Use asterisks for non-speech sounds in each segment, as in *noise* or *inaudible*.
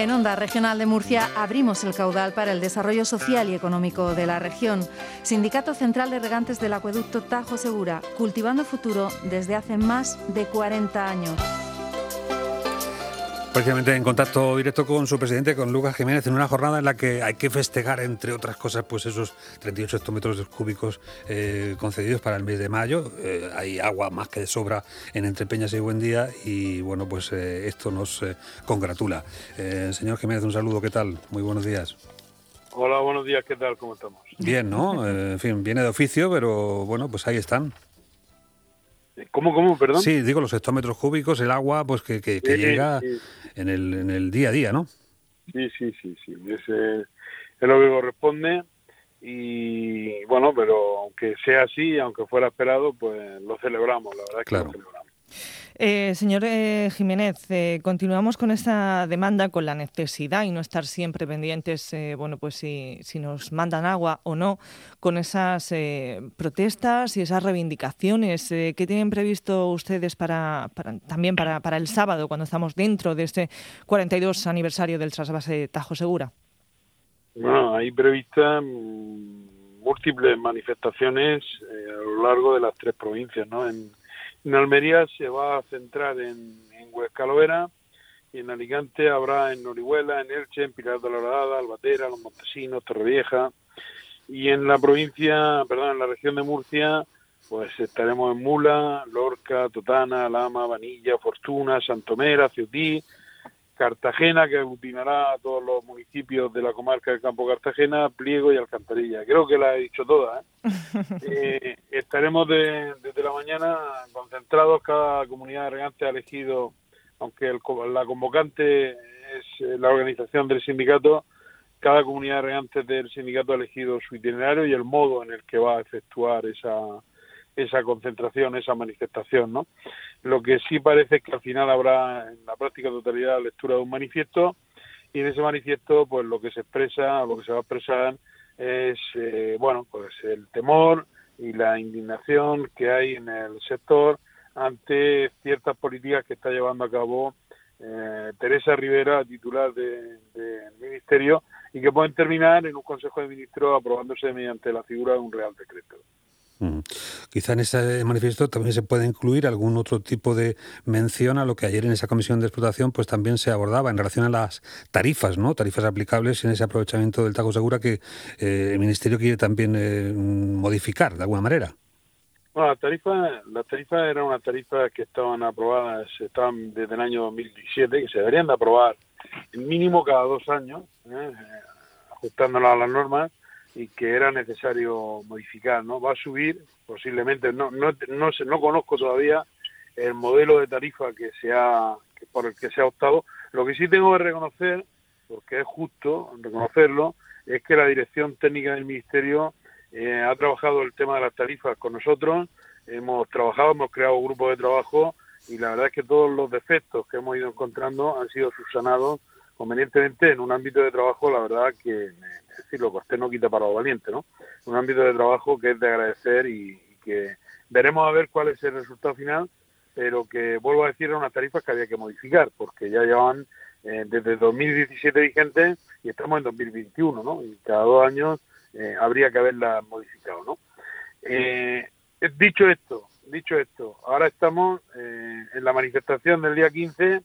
En Onda Regional de Murcia abrimos el caudal para el desarrollo social y económico de la región. Sindicato Central de Regantes del Acueducto Tajo Segura, cultivando futuro desde hace más de 40 años. Precisamente en contacto directo con su presidente, con Lucas Jiménez, en una jornada en la que hay que festejar, entre otras cosas, pues esos 38 hectómetros cúbicos eh, concedidos para el mes de mayo. Eh, hay agua más que de sobra en Entrepeñas y Buendía y bueno, pues eh, esto nos congratula. señor Jiménez, un saludo, ¿qué tal? Muy buenos días. Hola, buenos días, ¿qué tal? ¿Cómo estamos? Bien, ¿no? en fin, viene de oficio, pero bueno, pues ahí están. ¿Cómo, cómo, perdón? Sí, digo los hectómetros cúbicos, el agua, pues que, que, llega En, el, en el día a día, ¿no? Sí, sí, sí, sí. Es, es lo que corresponde y bueno, pero aunque sea así, aunque fuera esperado, pues lo celebramos, la verdad es que lo celebramos. Eh, señor eh, Jiménez, eh, continuamos con esta demanda, con la necesidad y no estar siempre pendientes, bueno, pues si, nos mandan agua o no, con esas protestas y esas reivindicaciones. ¿Qué tienen previsto ustedes para, también para, para, el sábado, cuando estamos dentro de este 42 aniversario del trasvase Tajo Segura? Bueno, hay previstas mm, múltiples manifestaciones a lo largo de las tres provincias, ¿no? En, en Almería se va a centrar en, en Huescalovera y en Alicante habrá en Orihuela, en Elche, en Pilar de la Horadada, Albatera, Los Montesinos, Torrevieja y en la provincia, perdón, en la región de Murcia, pues estaremos en Mula, Lorca, Totana, Lama, Vanilla, Fortuna, Santomera, Ciudí, Cartagena, que aglutinará a todos los municipios de la comarca del Campo Cartagena, Pliego y Alcantarilla. Creo que la he dicho toda. ¿eh? *laughs* eh estaremos desde la mañana concentrados, cada comunidad de regantes ha elegido, aunque el, la convocante es eh, la organización del sindicato, cada comunidad de regantes del sindicato ha elegido su itinerario y el modo en el que va a efectuar esa, esa concentración, esa manifestación, ¿no? Lo que sí parece es que al final habrá en la práctica totalidad la lectura de un manifiesto y en ese manifiesto pues lo que se expresa, lo que se va a expresar es, eh, bueno, pues el temor y la indignación que hay en el sector ante ciertas políticas que está llevando a cabo eh, Teresa Rivera, titular del Ministerio, y que pueden terminar en un Consejo de Ministros aprobándose mediante la figura de un Real Decreto. Quizá en ese manifiesto también se puede incluir algún otro tipo de mención a lo que ayer en esa comisión de explotación pues también se abordaba en relación a las tarifas, ¿no? Tarifas aplicables en ese aprovechamiento del Tajo Segura que eh, el Ministerio quiere también eh, modificar de alguna manera. Bueno, la tarifa, las tarifas eran unas tarifas que estaban aprobadas, estaban desde el año 2017, que se deberían de aprobar mínimo cada dos años, ¿eh? ajustándolas a las normas y que era necesario modificar, ¿no? Va a subir posiblemente, no no no, no conozco todavía el modelo de tarifa que se ha por el que se ha optado. Lo que sí tengo que reconocer, porque es justo reconocerlo, es que la dirección técnica del ministerio eh, ha trabajado el tema de las tarifas con nosotros, hemos trabajado, hemos creado grupos de trabajo y la verdad es que todos los defectos que hemos ido encontrando han sido subsanados convenientemente en un ámbito de trabajo, la verdad que, es decir, lo costé no quita para lo valiente, ¿no? Un ámbito de trabajo que es de agradecer y, que veremos a ver cuál es el resultado final, pero que vuelvo a decir, eran unas tarifas que había que modificar, porque ya llevan eh, desde 2017 vigentes y estamos en 2021, ¿no? Y cada dos años eh, habría que haberlas modificado, ¿no? Eh, dicho esto, dicho esto, ahora estamos en la manifestación del día 15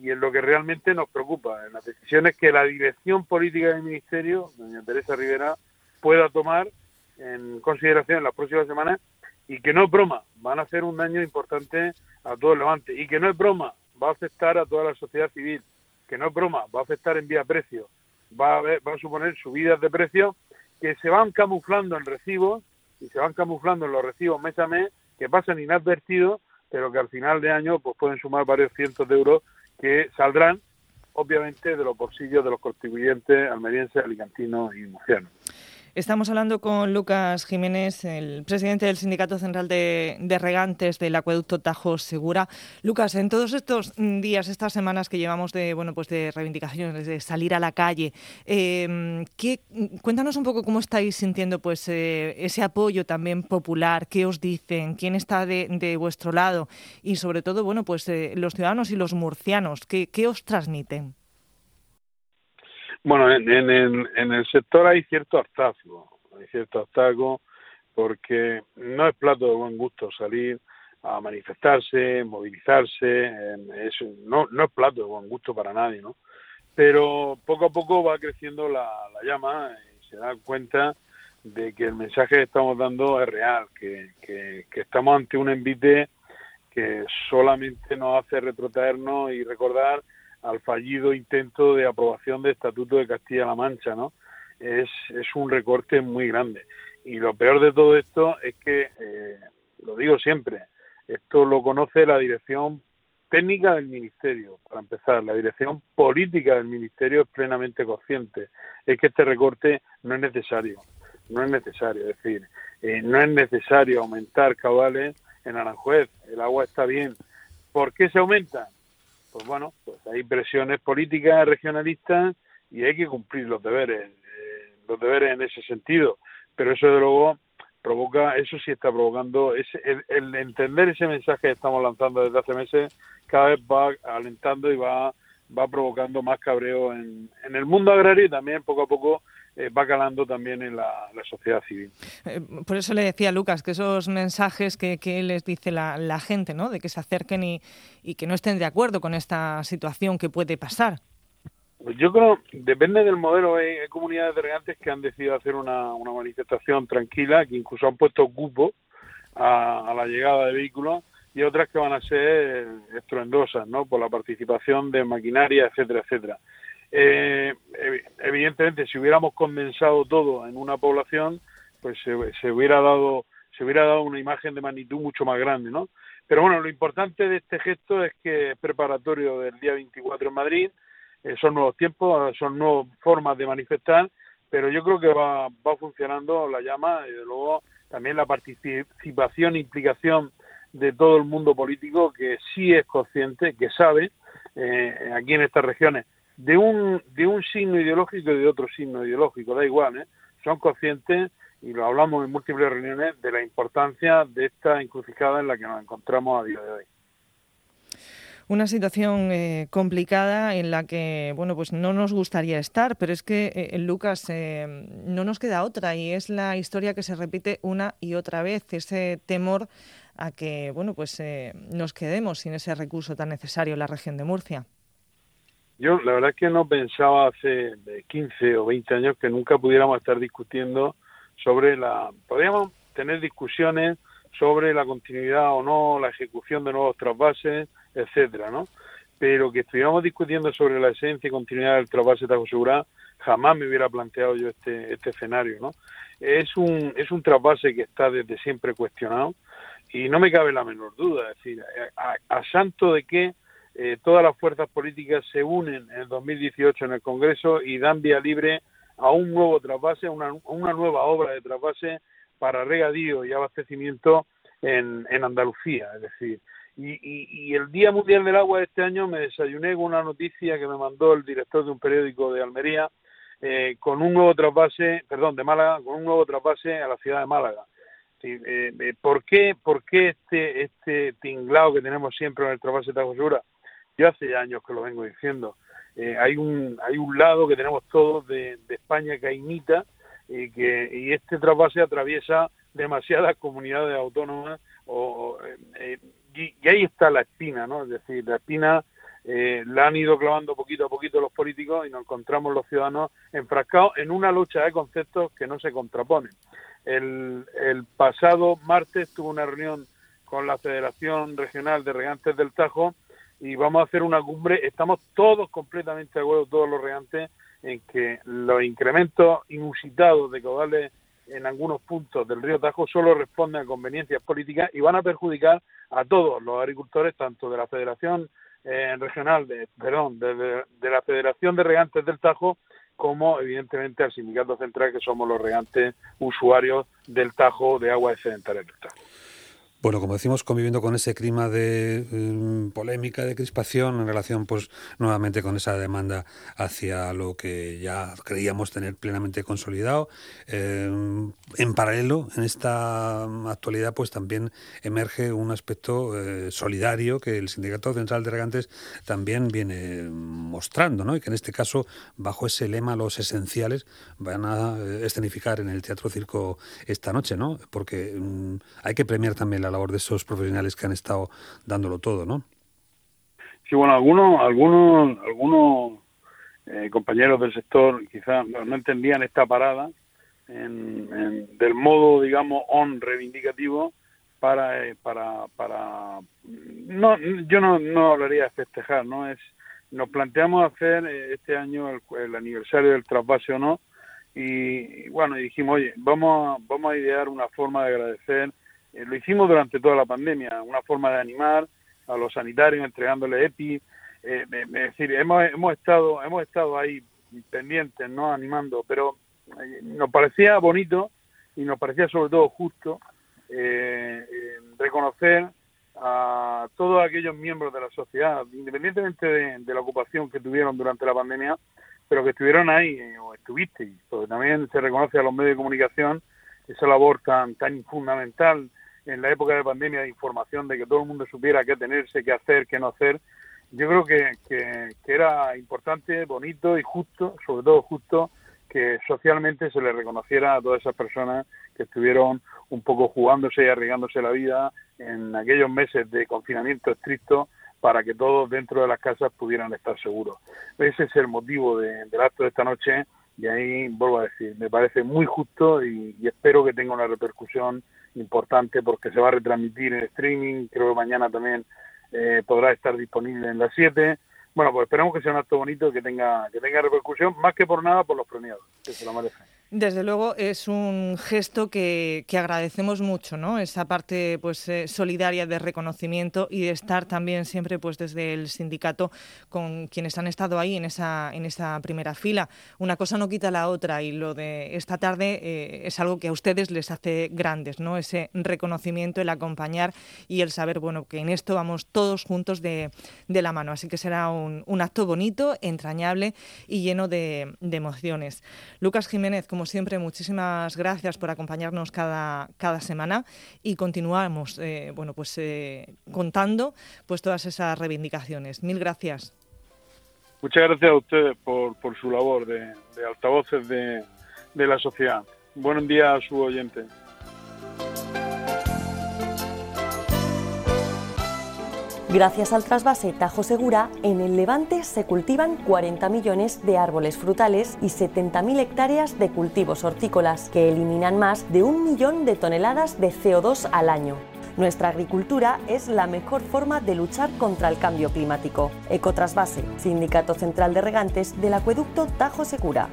y en lo que realmente nos preocupa, en las decisiones que la dirección política del Ministerio, doña Teresa Rivera, pueda tomar en consideración en las próximas semanas y que no es broma, van a hacer un daño importante a todo el Levante y que no es broma, va a afectar a toda la sociedad civil, que no es broma, va a afectar en vía precio, va a, va a suponer subidas de precio que se van camuflando en recibos y se van camuflando en los recibos mes a mes que pasan inadvertidos, pero que al final de año pues pueden sumar varios cientos de euros que saldrán obviamente de los bolsillos de los contribuyentes almerienses, alicantinos y murcianos. Estamos hablando con Lucas Jiménez, el presidente del Sindicato Central de, Regantes del Acueducto Tajo Segura. Lucas, en todos estos días, estas semanas que llevamos de bueno, pues de reivindicaciones, de salir a la calle, eh, cuéntanos un poco cómo estáis sintiendo pues eh, ese apoyo también popular, qué os dicen, quién está de, vuestro lado y sobre todo bueno pues eh, los ciudadanos y los murcianos, qué, qué os transmiten. Bueno, en, en, en el sector hay cierto hartazgo, hay cierto hartazgo porque no es plato de buen gusto salir a manifestarse, movilizarse, eso no, no es plato de buen gusto para nadie, ¿no? Pero poco a poco va creciendo la, llama y se da cuenta de que el mensaje que estamos dando es real, que, que, que estamos ante un envite que solamente nos hace retrotraernos y recordar al fallido intento de aprobación del Estatuto de Castilla-La Mancha, ¿no? Es, es un recorte muy grande. Y lo peor de todo esto es que, eh, lo digo siempre, esto lo conoce la dirección técnica del Ministerio, para empezar. La dirección política del Ministerio es plenamente consciente. Es que este recorte no es necesario. No es necesario. Es decir, eh, no es necesario aumentar caudales en Aranjuez. El agua está bien. ¿Por qué se aumenta? Pues bueno, pues hay presiones políticas regionalistas y hay que cumplir los deberes, eh, los deberes en ese sentido. Pero eso de luego provoca, eso sí está provocando, ese, el, entender ese mensaje que estamos lanzando desde hace meses cada vez va alentando y va, va provocando más cabreo en, en el mundo agrario y también poco a poco eh, va calando también en la, sociedad civil. Eh, por eso le decía a Lucas que esos mensajes que, que les dice la, la, gente, ¿no? de que se acerquen y, y que no estén de acuerdo con esta situación que puede pasar. Pues yo creo, depende del modelo. Hay, comunidades de regantes que han decidido hacer una, una manifestación tranquila, que incluso han puesto cupo a, la llegada de vehículos, y otras que van a ser estruendosas, ¿no? Por la participación de maquinaria, etcétera, etcétera. Eh, evidentemente, si hubiéramos condensado todo en una población, pues se, se, hubiera dado se hubiera dado una imagen de magnitud mucho más grande, ¿no? Pero bueno, lo importante de este gesto es que es preparatorio del día 24 en Madrid, eh, son nuevos tiempos, son nuevas formas de manifestar, pero yo creo que va, va funcionando la llama y de luego también la participación e implicación de todo el mundo político que sí es consciente, que sabe, eh, aquí en estas regiones, de un, de un signo ideológico y de otro signo ideológico, da igual, ¿eh? son conscientes, y lo hablamos en múltiples reuniones, de la importancia de esta encrucijada en la que nos encontramos a día de hoy una situación eh, complicada en la que, bueno, pues no nos gustaría estar, pero es que, eh, Lucas, eh, no nos queda otra y es la historia que se repite una y otra vez, ese temor a que, bueno, pues nos quedemos sin ese recurso tan necesario en la región de Murcia. Yo la verdad es que no pensaba hace 15 o 20 años que nunca pudiéramos estar discutiendo sobre la... Podríamos tener discusiones sobre la continuidad o no, la ejecución de nuevos trasvases, etcétera, ¿no? Pero que estuviéramos discutiendo sobre la esencia y continuidad del trasvase Tajo Segura, jamás me hubiera planteado yo este, este escenario, ¿no? Es un, es un trasvase que está desde siempre cuestionado y no me cabe la menor duda, es decir, a, santo de que eh, todas las fuerzas políticas se unen en el 2018 en el Congreso y dan vía libre a un nuevo trasvase, una, una nueva obra de trasvase para regadío y abastecimiento en, Andalucía. Es decir, y, el Día Mundial del Agua de este año me desayuné con una noticia que me mandó el director de un periódico de Almería eh, con un nuevo trasvase, perdón, de Málaga, con un nuevo trasvase a la ciudad de Málaga. Eh, eh, ¿por, qué, ¿Por qué este, este tinglado que tenemos siempre en el trasvase de Segura? Yo hace años que lo vengo diciendo. hay, un, hay un lado que tenemos todos de, España que imita y, que, y este trasvase atraviesa demasiadas comunidades autónomas o, y, ahí está la espina, ¿no? Es decir, la espina eh, la han ido clavando poquito a poquito los políticos y nos encontramos los ciudadanos enfrascados en una lucha de conceptos que no se contraponen. El, el pasado martes tuve una reunión con la Federación Regional de Regantes del Tajo y vamos a hacer una cumbre. Estamos todos completamente de acuerdo, todos los regantes, en que los incrementos inusitados de caudales en algunos puntos del río Tajo solo responden a conveniencias políticas y van a perjudicar a todos los agricultores, tanto de la Federación eh, Regional, de, perdón, de, la Federación de Regantes del Tajo, como evidentemente al Sindicato Central, que somos los regantes usuarios del Tajo de agua excedentaria del Tajo. Bueno, como decimos, conviviendo con ese clima de em, polémica, de crispación en relación, pues, nuevamente con esa demanda hacia lo que ya creíamos tener plenamente consolidado. Em, en paralelo, en esta actualidad, pues también emerge un aspecto eh, solidario que el Sindicato Central de Regantes también viene mostrando, ¿no? Y que en este caso, bajo ese lema, los esenciales van a eh, escenificar en el Teatro Circo esta noche, ¿no? Porque mm, hay que premiar también la labor de esos profesionales que han estado dándolo todo, ¿no? Sí, bueno, algunos, algunos, algunos eh, compañeros del sector quizás no, entendían esta parada del modo, digamos, on reivindicativo para, eh, para, para, no, yo no, no hablaría de festejar, ¿no? Es, nos planteamos hacer eh, este año el, aniversario del trasvase o no, y, bueno, dijimos, oye, vamos a, vamos a idear una forma de agradecer, lo hicimos durante toda la pandemia, una forma de animar a los sanitarios entregándole EPI, eh, es decir, hemos, hemos estado hemos estado ahí pendientes, no animando, pero eh, nos parecía bonito y nos parecía sobre todo justo eh, reconocer a todos aquellos miembros de la sociedad, independientemente de, la ocupación que tuvieron durante la pandemia, pero que estuvieron ahí o estuvisteis, porque también se reconoce a los medios de comunicación esa labor tan tan fundamental en la época de pandemia de información, de que todo el mundo supiera qué tenerse, qué hacer, qué no hacer, yo creo que, que, era importante, bonito y justo, sobre todo justo, que socialmente se le reconociera a todas esas personas que estuvieron un poco jugándose y arriesgándose la vida en aquellos meses de confinamiento estricto para que todos dentro de las casas pudieran estar seguros. Ese es el motivo del acto de esta noche y ahí vuelvo a decir, me parece muy justo y, espero que tenga una repercusión importante porque se va a retransmitir en streaming, creo que mañana también eh, podrá estar disponible en las 7. Bueno, pues esperamos que sea un acto bonito que tenga, que tenga repercusión, más que por nada por los premiados, que se lo merecen. Desde luego es un gesto que, agradecemos mucho, ¿no? Esa parte pues eh, solidaria de reconocimiento y de estar también siempre pues desde el sindicato con quienes han estado ahí en esa en esa primera fila. Una cosa no quita la otra y lo de esta tarde eh, es algo que a ustedes les hace grandes, ¿no? Ese reconocimiento, el acompañar y el saber bueno que en esto vamos todos juntos de, la mano. Así que será un, acto bonito, entrañable y lleno de, de emociones. Lucas Jiménez como siempre, muchísimas gracias por acompañarnos cada, cada semana y continuamos eh, bueno, pues, eh, contando pues, todas esas reivindicaciones. Mil gracias. Muchas gracias a ustedes por, por su labor de, de altavoces de, de la sociedad. Buen día a su oyente. Gracias al trasvase Tajo Segura, en el Levante se cultivan 40 millones de árboles frutales y 70.000 hectáreas de cultivos hortícolas, que eliminan más de un millón de toneladas de CO2 al año. Nuestra agricultura es la mejor forma de luchar contra el cambio climático. Ecotrasvase, Sindicato Central de Regantes del Acueducto Tajo Segura.